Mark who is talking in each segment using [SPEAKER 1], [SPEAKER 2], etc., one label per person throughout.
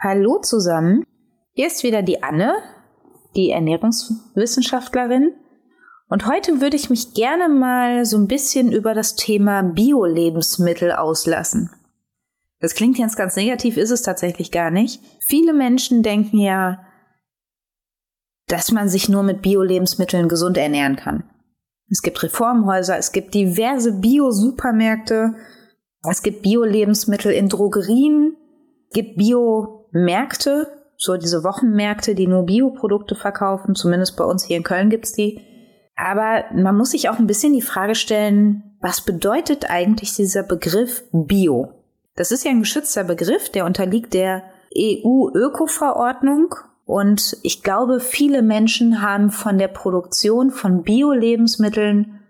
[SPEAKER 1] Hallo zusammen, hier ist wieder die Anne, die Ernährungswissenschaftlerin. Und heute würde ich mich gerne mal so ein bisschen über das Thema Bio-Lebensmittel auslassen. Das klingt jetzt ganz negativ, ist es tatsächlich gar nicht. Viele Menschen denken ja, dass man sich nur mit Bio-Lebensmitteln gesund ernähren kann. Es gibt Reformhäuser, es gibt diverse Bio-Supermärkte, es gibt Bio-Lebensmittel in Drogerien, es gibt Bio Märkte, so diese Wochenmärkte, die nur Bioprodukte verkaufen, zumindest bei uns hier in Köln gibt's die. Aber man muss sich auch ein bisschen die Frage stellen, was bedeutet eigentlich dieser Begriff Bio? Das ist ja ein geschützter Begriff, der unterliegt der EU-Öko-Verordnung. Und ich glaube, viele Menschen haben von der Produktion von Bio-Lebensmitteln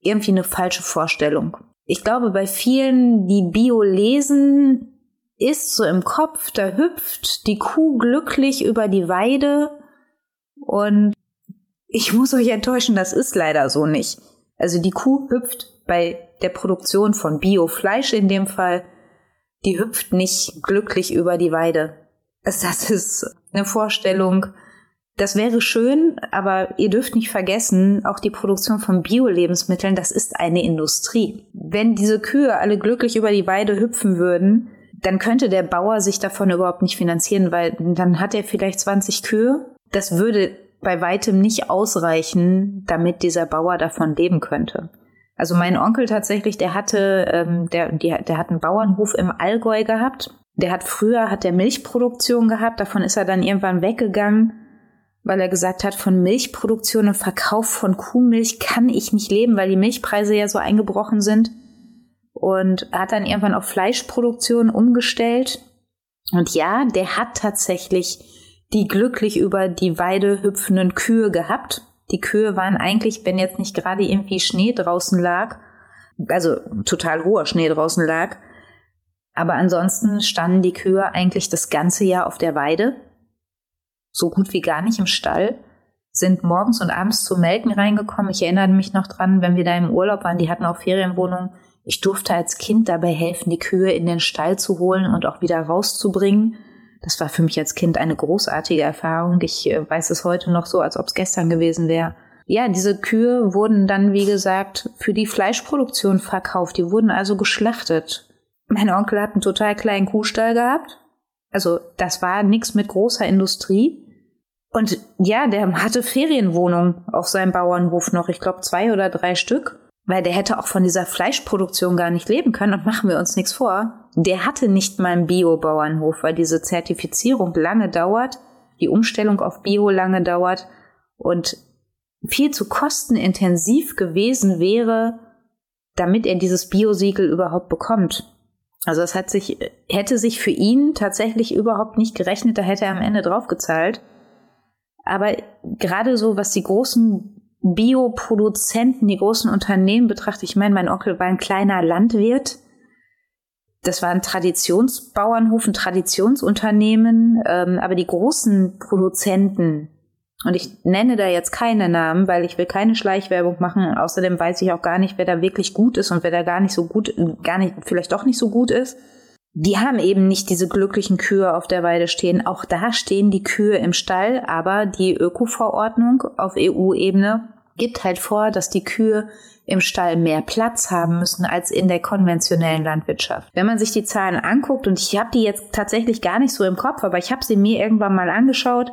[SPEAKER 1] irgendwie eine falsche Vorstellung. Ich glaube, bei vielen, die Bio lesen, ist so im Kopf, da hüpft die Kuh glücklich über die Weide und ich muss euch enttäuschen, das ist leider so nicht. Also die Kuh hüpft bei der Produktion von Biofleisch in dem Fall, die hüpft nicht glücklich über die Weide. Das ist eine Vorstellung, das wäre schön, aber ihr dürft nicht vergessen, auch die Produktion von Bio-Lebensmitteln, das ist eine Industrie. Wenn diese Kühe alle glücklich über die Weide hüpfen würden, dann könnte der Bauer sich davon überhaupt nicht finanzieren, weil dann hat er vielleicht 20 Kühe. Das würde bei weitem nicht ausreichen, damit dieser Bauer davon leben könnte. Also mein Onkel tatsächlich, der hatte, ähm, der, die, der hat einen Bauernhof im Allgäu gehabt. Der hat früher hat der Milchproduktion gehabt, davon ist er dann irgendwann weggegangen, weil er gesagt hat, von Milchproduktion und Verkauf von Kuhmilch kann ich nicht leben, weil die Milchpreise ja so eingebrochen sind und hat dann irgendwann auf Fleischproduktion umgestellt. Und ja, der hat tatsächlich die glücklich über die Weide hüpfenden Kühe gehabt. Die Kühe waren eigentlich, wenn jetzt nicht gerade irgendwie Schnee draußen lag, also total hoher Schnee draußen lag, aber ansonsten standen die Kühe eigentlich das ganze Jahr auf der Weide, so gut wie gar nicht im Stall, sind morgens und abends zu melken reingekommen. Ich erinnere mich noch dran, wenn wir da im Urlaub waren, die hatten auch Ferienwohnungen, ich durfte als Kind dabei helfen, die Kühe in den Stall zu holen und auch wieder rauszubringen. Das war für mich als Kind eine großartige Erfahrung. Ich äh, weiß es heute noch so, als ob es gestern gewesen wäre. Ja, diese Kühe wurden dann, wie gesagt, für die Fleischproduktion verkauft. Die wurden also geschlachtet. Mein Onkel hat einen total kleinen Kuhstall gehabt. Also das war nichts mit großer Industrie. Und ja, der hatte Ferienwohnungen auf seinem Bauernhof noch, ich glaube zwei oder drei Stück weil der hätte auch von dieser Fleischproduktion gar nicht leben können und machen wir uns nichts vor. Der hatte nicht mal einen Bio-Bauernhof, weil diese Zertifizierung lange dauert, die Umstellung auf Bio lange dauert und viel zu kostenintensiv gewesen wäre, damit er dieses Bio-Siegel überhaupt bekommt. Also es hat sich, hätte sich für ihn tatsächlich überhaupt nicht gerechnet, da hätte er am Ende draufgezahlt. Aber gerade so, was die großen Bioproduzenten, die großen Unternehmen betrachte. Ich meine, mein Onkel war ein kleiner Landwirt. Das war ein Traditionsbauernhof, ein Traditionsunternehmen. Ähm, aber die großen Produzenten, und ich nenne da jetzt keine Namen, weil ich will keine Schleichwerbung machen. Außerdem weiß ich auch gar nicht, wer da wirklich gut ist und wer da gar nicht so gut, gar nicht, vielleicht doch nicht so gut ist. Die haben eben nicht diese glücklichen Kühe auf der Weide stehen. Auch da stehen die Kühe im Stall, aber die Öko-Verordnung auf EU-Ebene gibt halt vor, dass die Kühe im Stall mehr Platz haben müssen als in der konventionellen Landwirtschaft. Wenn man sich die Zahlen anguckt, und ich habe die jetzt tatsächlich gar nicht so im Kopf, aber ich habe sie mir irgendwann mal angeschaut,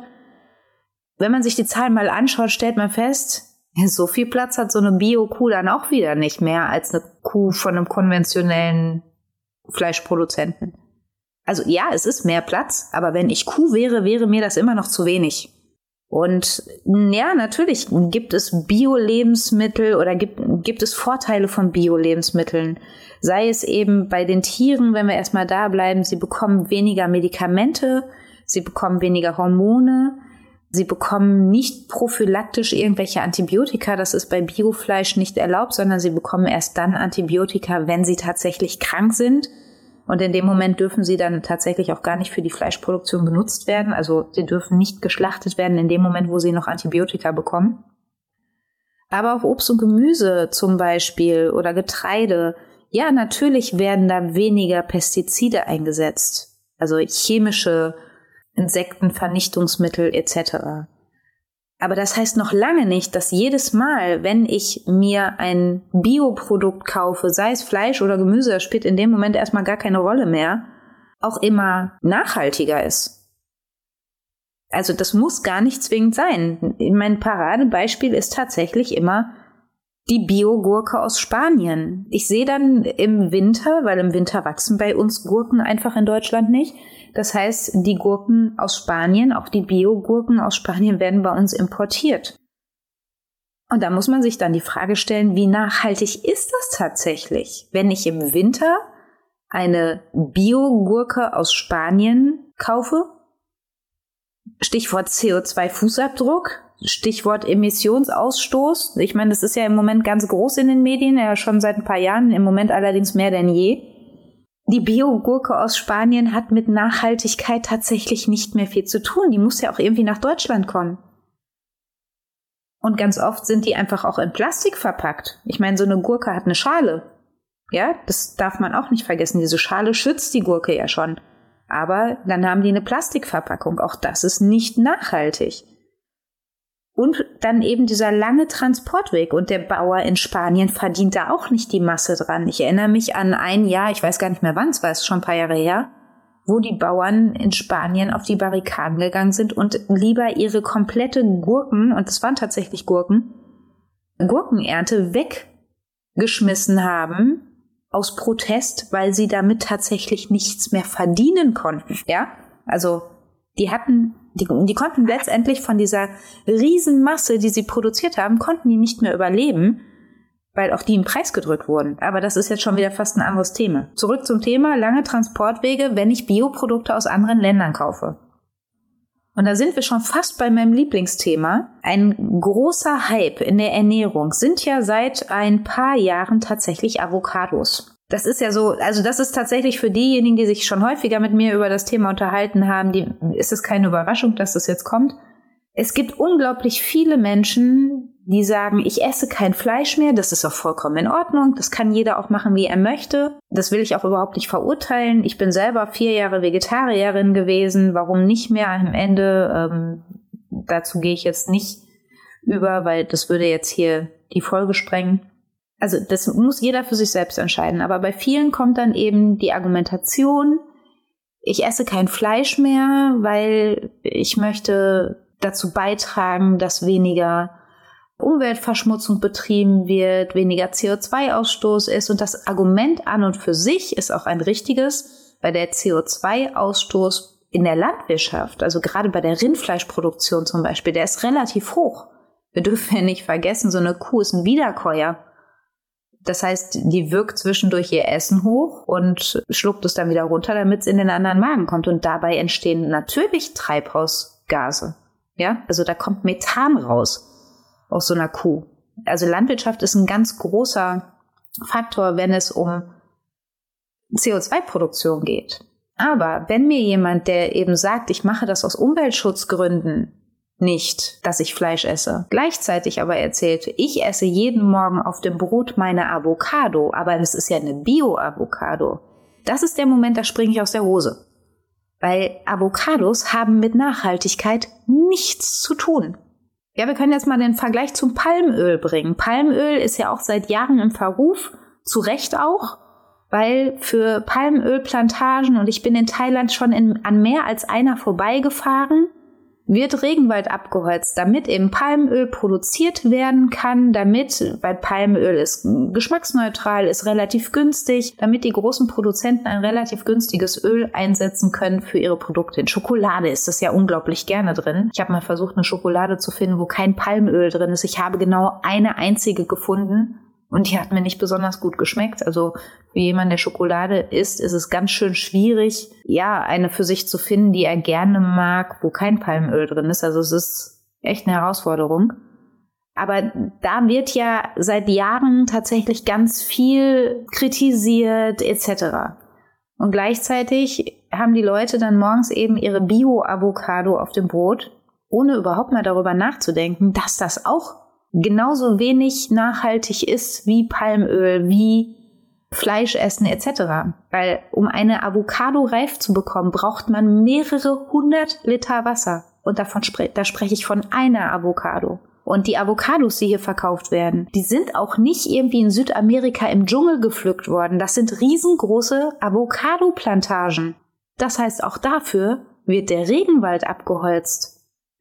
[SPEAKER 1] wenn man sich die Zahlen mal anschaut, stellt man fest, so viel Platz hat so eine Bio-Kuh dann auch wieder nicht mehr als eine Kuh von einem konventionellen Fleischproduzenten. Also ja, es ist mehr Platz, aber wenn ich Kuh wäre, wäre mir das immer noch zu wenig. Und ja, natürlich gibt es Bio-Lebensmittel oder gibt, gibt es Vorteile von Bio-Lebensmitteln. Sei es eben bei den Tieren, wenn wir erstmal da bleiben, sie bekommen weniger Medikamente, sie bekommen weniger Hormone, sie bekommen nicht prophylaktisch irgendwelche Antibiotika, das ist bei Biofleisch nicht erlaubt, sondern sie bekommen erst dann Antibiotika, wenn sie tatsächlich krank sind und in dem Moment dürfen sie dann tatsächlich auch gar nicht für die Fleischproduktion genutzt werden. Also sie dürfen nicht geschlachtet werden in dem Moment, wo sie noch Antibiotika bekommen. Aber auch Obst und Gemüse zum Beispiel oder Getreide. Ja, natürlich werden da weniger Pestizide eingesetzt. Also chemische Insektenvernichtungsmittel etc. Aber das heißt noch lange nicht, dass jedes Mal, wenn ich mir ein Bioprodukt kaufe, sei es Fleisch oder Gemüse, das spielt in dem Moment erstmal gar keine Rolle mehr, auch immer nachhaltiger ist. Also das muss gar nicht zwingend sein. Mein Paradebeispiel ist tatsächlich immer die Biogurke aus Spanien. Ich sehe dann im Winter, weil im Winter wachsen bei uns Gurken einfach in Deutschland nicht, das heißt, die Gurken aus Spanien, auch die Biogurken aus Spanien werden bei uns importiert. Und da muss man sich dann die Frage stellen, wie nachhaltig ist das tatsächlich, wenn ich im Winter eine Biogurke aus Spanien kaufe? Stichwort CO2-Fußabdruck, Stichwort Emissionsausstoß. Ich meine, das ist ja im Moment ganz groß in den Medien, ja schon seit ein paar Jahren, im Moment allerdings mehr denn je. Die Biogurke aus Spanien hat mit Nachhaltigkeit tatsächlich nicht mehr viel zu tun. Die muss ja auch irgendwie nach Deutschland kommen. Und ganz oft sind die einfach auch in Plastik verpackt. Ich meine, so eine Gurke hat eine Schale. Ja, das darf man auch nicht vergessen. Diese Schale schützt die Gurke ja schon. Aber dann haben die eine Plastikverpackung. Auch das ist nicht nachhaltig. Und dann eben dieser lange Transportweg. Und der Bauer in Spanien verdient da auch nicht die Masse dran. Ich erinnere mich an ein Jahr, ich weiß gar nicht mehr wann, es war es schon ein paar Jahre her, wo die Bauern in Spanien auf die Barrikaden gegangen sind und lieber ihre komplette Gurken, und das waren tatsächlich Gurken, Gurkenernte weggeschmissen haben aus Protest, weil sie damit tatsächlich nichts mehr verdienen konnten. Ja, also die hatten die, die konnten letztendlich von dieser Riesenmasse, die sie produziert haben, konnten die nicht mehr überleben, weil auch die im Preis gedrückt wurden. Aber das ist jetzt schon wieder fast ein anderes Thema. Zurück zum Thema lange Transportwege, wenn ich Bioprodukte aus anderen Ländern kaufe. Und da sind wir schon fast bei meinem Lieblingsthema. Ein großer Hype in der Ernährung sind ja seit ein paar Jahren tatsächlich Avocados. Das ist ja so, also das ist tatsächlich für diejenigen, die sich schon häufiger mit mir über das Thema unterhalten haben, die, ist es keine Überraschung, dass das jetzt kommt. Es gibt unglaublich viele Menschen, die sagen, ich esse kein Fleisch mehr, das ist auch vollkommen in Ordnung, das kann jeder auch machen, wie er möchte. Das will ich auch überhaupt nicht verurteilen. Ich bin selber vier Jahre Vegetarierin gewesen, warum nicht mehr am Ende? Ähm, dazu gehe ich jetzt nicht über, weil das würde jetzt hier die Folge sprengen also das muss jeder für sich selbst entscheiden. Aber bei vielen kommt dann eben die Argumentation, ich esse kein Fleisch mehr, weil ich möchte dazu beitragen, dass weniger Umweltverschmutzung betrieben wird, weniger CO2-Ausstoß ist. Und das Argument an und für sich ist auch ein richtiges, weil der CO2-Ausstoß in der Landwirtschaft, also gerade bei der Rindfleischproduktion zum Beispiel, der ist relativ hoch. Wir dürfen ja nicht vergessen, so eine Kuh ist ein Wiederkäuer. Das heißt, die wirkt zwischendurch ihr Essen hoch und schluckt es dann wieder runter, damit es in den anderen Magen kommt. Und dabei entstehen natürlich Treibhausgase. Ja, also da kommt Methan raus aus so einer Kuh. Also Landwirtschaft ist ein ganz großer Faktor, wenn es um CO2-Produktion geht. Aber wenn mir jemand, der eben sagt, ich mache das aus Umweltschutzgründen, nicht, dass ich Fleisch esse. Gleichzeitig aber erzählt, ich esse jeden Morgen auf dem Brot meine Avocado, aber das ist ja eine Bio-Avocado. Das ist der Moment, da springe ich aus der Hose. Weil Avocados haben mit Nachhaltigkeit nichts zu tun. Ja, wir können jetzt mal den Vergleich zum Palmöl bringen. Palmöl ist ja auch seit Jahren im Verruf, zu Recht auch, weil für Palmölplantagen, und ich bin in Thailand schon in, an mehr als einer vorbeigefahren, wird Regenwald abgeholzt, damit eben Palmöl produziert werden kann, damit, weil Palmöl ist geschmacksneutral, ist relativ günstig, damit die großen Produzenten ein relativ günstiges Öl einsetzen können für ihre Produkte. In Schokolade ist das ja unglaublich gerne drin. Ich habe mal versucht, eine Schokolade zu finden, wo kein Palmöl drin ist. Ich habe genau eine einzige gefunden und die hat mir nicht besonders gut geschmeckt. Also für jemanden, der Schokolade isst, ist es ganz schön schwierig, ja, eine für sich zu finden, die er gerne mag, wo kein Palmöl drin ist. Also es ist echt eine Herausforderung. Aber da wird ja seit Jahren tatsächlich ganz viel kritisiert etc. Und gleichzeitig haben die Leute dann morgens eben ihre Bio-Avocado auf dem Brot, ohne überhaupt mal darüber nachzudenken, dass das auch genauso wenig nachhaltig ist wie Palmöl, wie Fleisch essen etc. Weil um eine Avocado reif zu bekommen, braucht man mehrere hundert Liter Wasser. Und davon spre da spreche ich von einer Avocado. Und die Avocados, die hier verkauft werden, die sind auch nicht irgendwie in Südamerika im Dschungel gepflückt worden. Das sind riesengroße Avocado-Plantagen. Das heißt, auch dafür wird der Regenwald abgeholzt.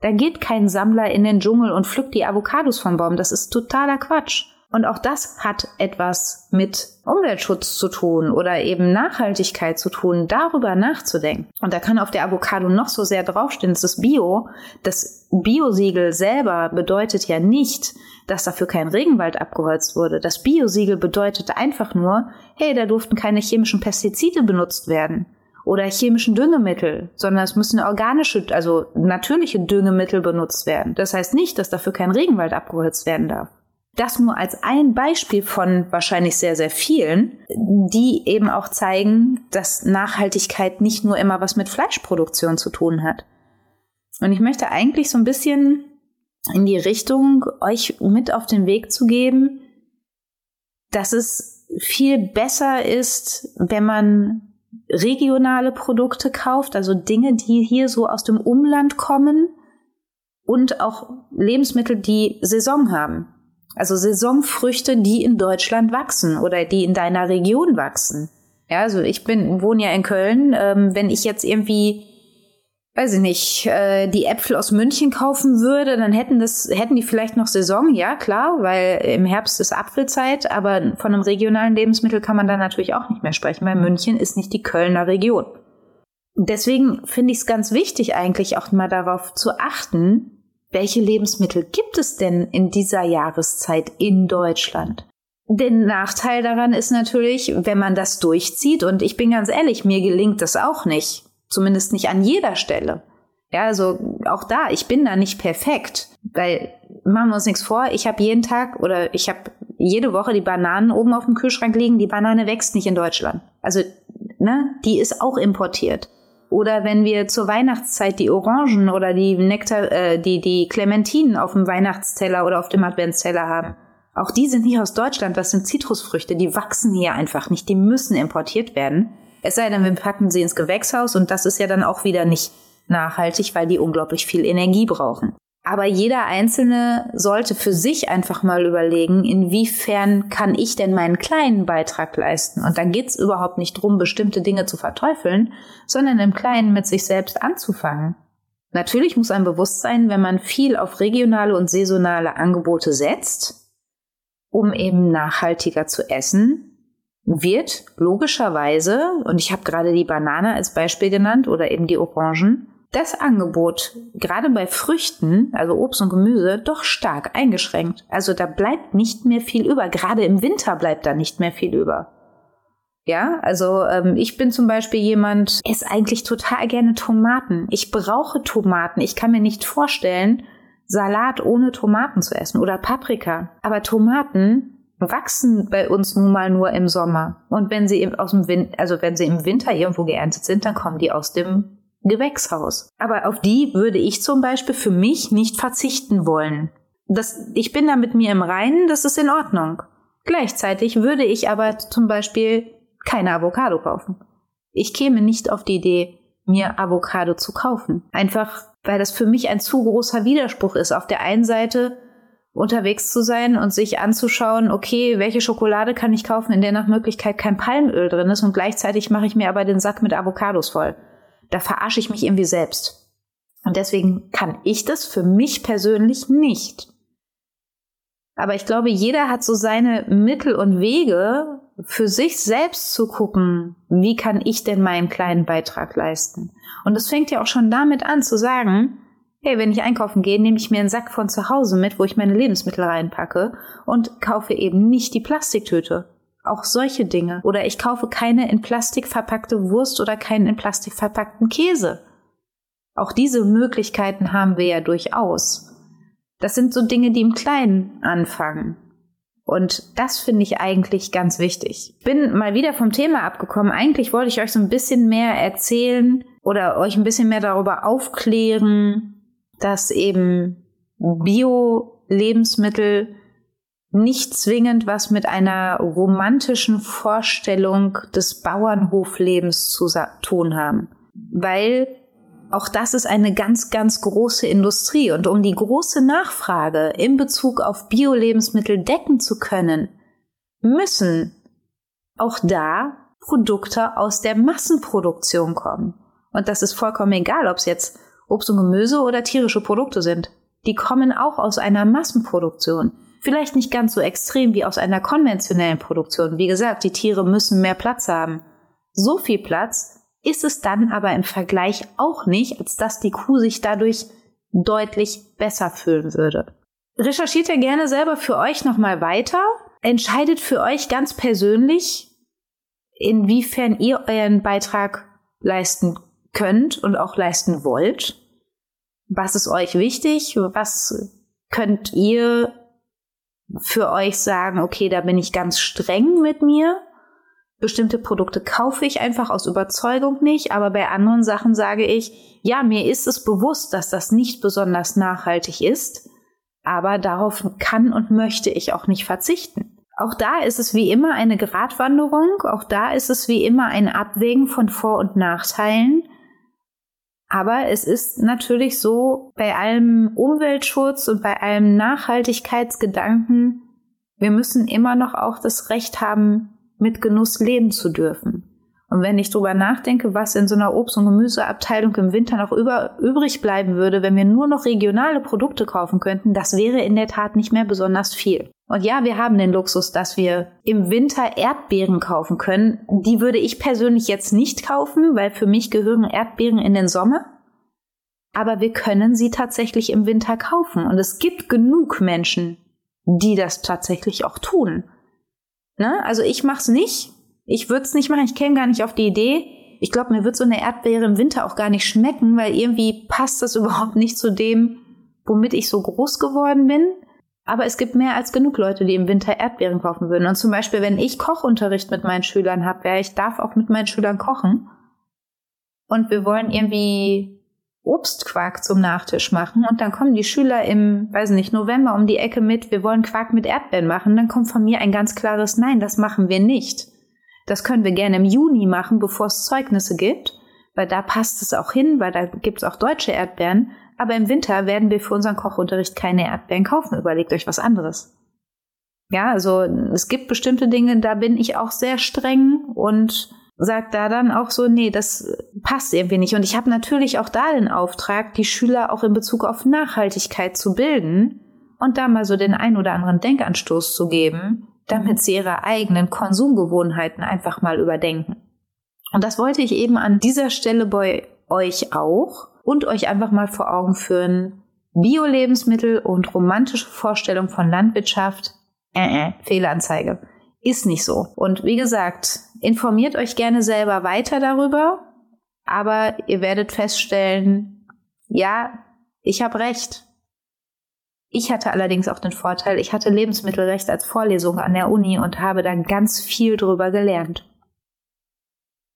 [SPEAKER 1] Da geht kein Sammler in den Dschungel und pflückt die Avocados vom Baum. Das ist totaler Quatsch. Und auch das hat etwas mit Umweltschutz zu tun oder eben Nachhaltigkeit zu tun, darüber nachzudenken. Und da kann auf der Avocado noch so sehr draufstehen, es ist Bio. Das Biosiegel selber bedeutet ja nicht, dass dafür kein Regenwald abgeholzt wurde. Das Biosiegel bedeutet einfach nur, hey, da durften keine chemischen Pestizide benutzt werden oder chemischen Düngemittel, sondern es müssen organische, also natürliche Düngemittel benutzt werden. Das heißt nicht, dass dafür kein Regenwald abgeholzt werden darf. Das nur als ein Beispiel von wahrscheinlich sehr, sehr vielen, die eben auch zeigen, dass Nachhaltigkeit nicht nur immer was mit Fleischproduktion zu tun hat. Und ich möchte eigentlich so ein bisschen in die Richtung euch mit auf den Weg zu geben, dass es viel besser ist, wenn man regionale Produkte kauft, also Dinge, die hier so aus dem Umland kommen und auch Lebensmittel, die Saison haben. Also Saisonfrüchte, die in Deutschland wachsen oder die in deiner Region wachsen. Ja, also ich bin, wohne ja in Köln. Ähm, wenn ich jetzt irgendwie, weiß ich nicht, äh, die Äpfel aus München kaufen würde, dann hätten das, hätten die vielleicht noch Saison, ja klar, weil im Herbst ist Apfelzeit, aber von einem regionalen Lebensmittel kann man da natürlich auch nicht mehr sprechen, weil München ist nicht die Kölner Region. Deswegen finde ich es ganz wichtig, eigentlich auch mal darauf zu achten, welche Lebensmittel gibt es denn in dieser Jahreszeit in Deutschland? Der Nachteil daran ist natürlich, wenn man das durchzieht, und ich bin ganz ehrlich, mir gelingt das auch nicht. Zumindest nicht an jeder Stelle. Ja, also auch da, ich bin da nicht perfekt, weil machen wir uns nichts vor, ich habe jeden Tag oder ich habe jede Woche die Bananen oben auf dem Kühlschrank liegen, die Banane wächst nicht in Deutschland. Also, ne, die ist auch importiert. Oder wenn wir zur Weihnachtszeit die Orangen oder die Nektar, äh, die, die Clementinen auf dem Weihnachtsteller oder auf dem Adventsteller haben. Auch die sind nicht aus Deutschland, das sind Zitrusfrüchte, die wachsen hier einfach nicht, die müssen importiert werden. Es sei denn, wir packen sie ins Gewächshaus und das ist ja dann auch wieder nicht nachhaltig, weil die unglaublich viel Energie brauchen. Aber jeder Einzelne sollte für sich einfach mal überlegen, inwiefern kann ich denn meinen kleinen Beitrag leisten. Und da geht's überhaupt nicht drum, bestimmte Dinge zu verteufeln, sondern im Kleinen mit sich selbst anzufangen. Natürlich muss ein Bewusstsein, wenn man viel auf regionale und saisonale Angebote setzt, um eben nachhaltiger zu essen, wird logischerweise, und ich habe gerade die Banane als Beispiel genannt oder eben die Orangen, das Angebot, gerade bei Früchten, also Obst und Gemüse, doch stark eingeschränkt. Also da bleibt nicht mehr viel über. Gerade im Winter bleibt da nicht mehr viel über. Ja, also ähm, ich bin zum Beispiel jemand, esse eigentlich total gerne Tomaten. Ich brauche Tomaten. Ich kann mir nicht vorstellen, Salat ohne Tomaten zu essen oder Paprika. Aber Tomaten wachsen bei uns nun mal nur im Sommer. Und wenn sie aus dem Win also wenn sie im Winter irgendwo geerntet sind, dann kommen die aus dem Gewächshaus. Aber auf die würde ich zum Beispiel für mich nicht verzichten wollen. Das, ich bin da mit mir im Reinen, das ist in Ordnung. Gleichzeitig würde ich aber zum Beispiel keine Avocado kaufen. Ich käme nicht auf die Idee, mir Avocado zu kaufen. Einfach, weil das für mich ein zu großer Widerspruch ist. Auf der einen Seite unterwegs zu sein und sich anzuschauen, okay, welche Schokolade kann ich kaufen, in der nach Möglichkeit kein Palmöl drin ist und gleichzeitig mache ich mir aber den Sack mit Avocados voll da verarsche ich mich irgendwie selbst. Und deswegen kann ich das für mich persönlich nicht. Aber ich glaube, jeder hat so seine Mittel und Wege, für sich selbst zu gucken, wie kann ich denn meinen kleinen Beitrag leisten. Und es fängt ja auch schon damit an zu sagen, hey, wenn ich einkaufen gehe, nehme ich mir einen Sack von zu Hause mit, wo ich meine Lebensmittel reinpacke und kaufe eben nicht die Plastiktüte. Auch solche Dinge. Oder ich kaufe keine in Plastik verpackte Wurst oder keinen in Plastik verpackten Käse. Auch diese Möglichkeiten haben wir ja durchaus. Das sind so Dinge, die im Kleinen anfangen. Und das finde ich eigentlich ganz wichtig. Bin mal wieder vom Thema abgekommen. Eigentlich wollte ich euch so ein bisschen mehr erzählen oder euch ein bisschen mehr darüber aufklären, dass eben Bio Bio-Lebensmittel nicht zwingend was mit einer romantischen Vorstellung des Bauernhoflebens zu tun haben. Weil auch das ist eine ganz, ganz große Industrie. Und um die große Nachfrage in Bezug auf Bio-Lebensmittel decken zu können, müssen auch da Produkte aus der Massenproduktion kommen. Und das ist vollkommen egal, ob es jetzt Obst und Gemüse oder tierische Produkte sind. Die kommen auch aus einer Massenproduktion. Vielleicht nicht ganz so extrem wie aus einer konventionellen Produktion. Wie gesagt, die Tiere müssen mehr Platz haben. So viel Platz ist es dann aber im Vergleich auch nicht, als dass die Kuh sich dadurch deutlich besser fühlen würde. Recherchiert ihr gerne selber für euch nochmal weiter. Entscheidet für euch ganz persönlich, inwiefern ihr euren Beitrag leisten könnt und auch leisten wollt. Was ist euch wichtig? Was könnt ihr für euch sagen, okay, da bin ich ganz streng mit mir. Bestimmte Produkte kaufe ich einfach aus Überzeugung nicht, aber bei anderen Sachen sage ich, ja, mir ist es bewusst, dass das nicht besonders nachhaltig ist, aber darauf kann und möchte ich auch nicht verzichten. Auch da ist es wie immer eine Gratwanderung, auch da ist es wie immer ein Abwägen von Vor- und Nachteilen. Aber es ist natürlich so, bei allem Umweltschutz und bei allem Nachhaltigkeitsgedanken, wir müssen immer noch auch das Recht haben, mit Genuss leben zu dürfen. Und wenn ich drüber nachdenke, was in so einer Obst- und Gemüseabteilung im Winter noch über, übrig bleiben würde, wenn wir nur noch regionale Produkte kaufen könnten, das wäre in der Tat nicht mehr besonders viel. Und ja, wir haben den Luxus, dass wir im Winter Erdbeeren kaufen können. Die würde ich persönlich jetzt nicht kaufen, weil für mich gehören Erdbeeren in den Sommer. Aber wir können sie tatsächlich im Winter kaufen. Und es gibt genug Menschen, die das tatsächlich auch tun. Ne? Also ich mach's nicht, ich würde es nicht machen, ich käme gar nicht auf die Idee. Ich glaube, mir wird so eine Erdbeere im Winter auch gar nicht schmecken, weil irgendwie passt das überhaupt nicht zu dem, womit ich so groß geworden bin. Aber es gibt mehr als genug Leute, die im Winter Erdbeeren kaufen würden. Und zum Beispiel, wenn ich Kochunterricht mit meinen Schülern habe, ja, ich darf auch mit meinen Schülern kochen. Und wir wollen irgendwie Obstquark zum Nachtisch machen und dann kommen die Schüler im, weiß nicht, November um die Ecke mit, wir wollen Quark mit Erdbeeren machen, dann kommt von mir ein ganz klares Nein, das machen wir nicht. Das können wir gerne im Juni machen, bevor es Zeugnisse gibt, weil da passt es auch hin, weil da gibt es auch deutsche Erdbeeren. Aber im Winter werden wir für unseren Kochunterricht keine Erdbeeren kaufen. Überlegt euch was anderes. Ja, also es gibt bestimmte Dinge, da bin ich auch sehr streng und sagt da dann auch so, nee, das passt irgendwie nicht. Und ich habe natürlich auch da den Auftrag, die Schüler auch in Bezug auf Nachhaltigkeit zu bilden und da mal so den ein oder anderen Denkanstoß zu geben, damit sie ihre eigenen Konsumgewohnheiten einfach mal überdenken. Und das wollte ich eben an dieser Stelle bei euch auch und euch einfach mal vor Augen führen. Bio-Lebensmittel und romantische Vorstellung von Landwirtschaft, äh, äh, Fehlanzeige. Ist nicht so. Und wie gesagt, informiert euch gerne selber weiter darüber, aber ihr werdet feststellen, ja, ich habe recht. Ich hatte allerdings auch den Vorteil, ich hatte Lebensmittelrecht als Vorlesung an der Uni und habe da ganz viel drüber gelernt.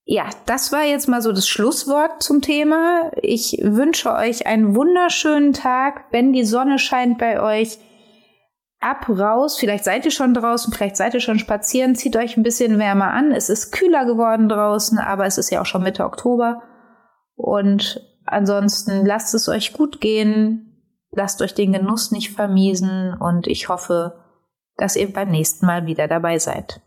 [SPEAKER 1] Ja, das war jetzt mal so das Schlusswort zum Thema. Ich wünsche euch einen wunderschönen Tag. Wenn die Sonne scheint bei euch, ab raus. Vielleicht seid ihr schon draußen, vielleicht seid ihr schon spazieren. Zieht euch ein bisschen wärmer an. Es ist kühler geworden draußen, aber es ist ja auch schon Mitte Oktober. Und ansonsten lasst es euch gut gehen. Lasst euch den Genuss nicht vermiesen und ich hoffe, dass ihr beim nächsten Mal wieder dabei seid.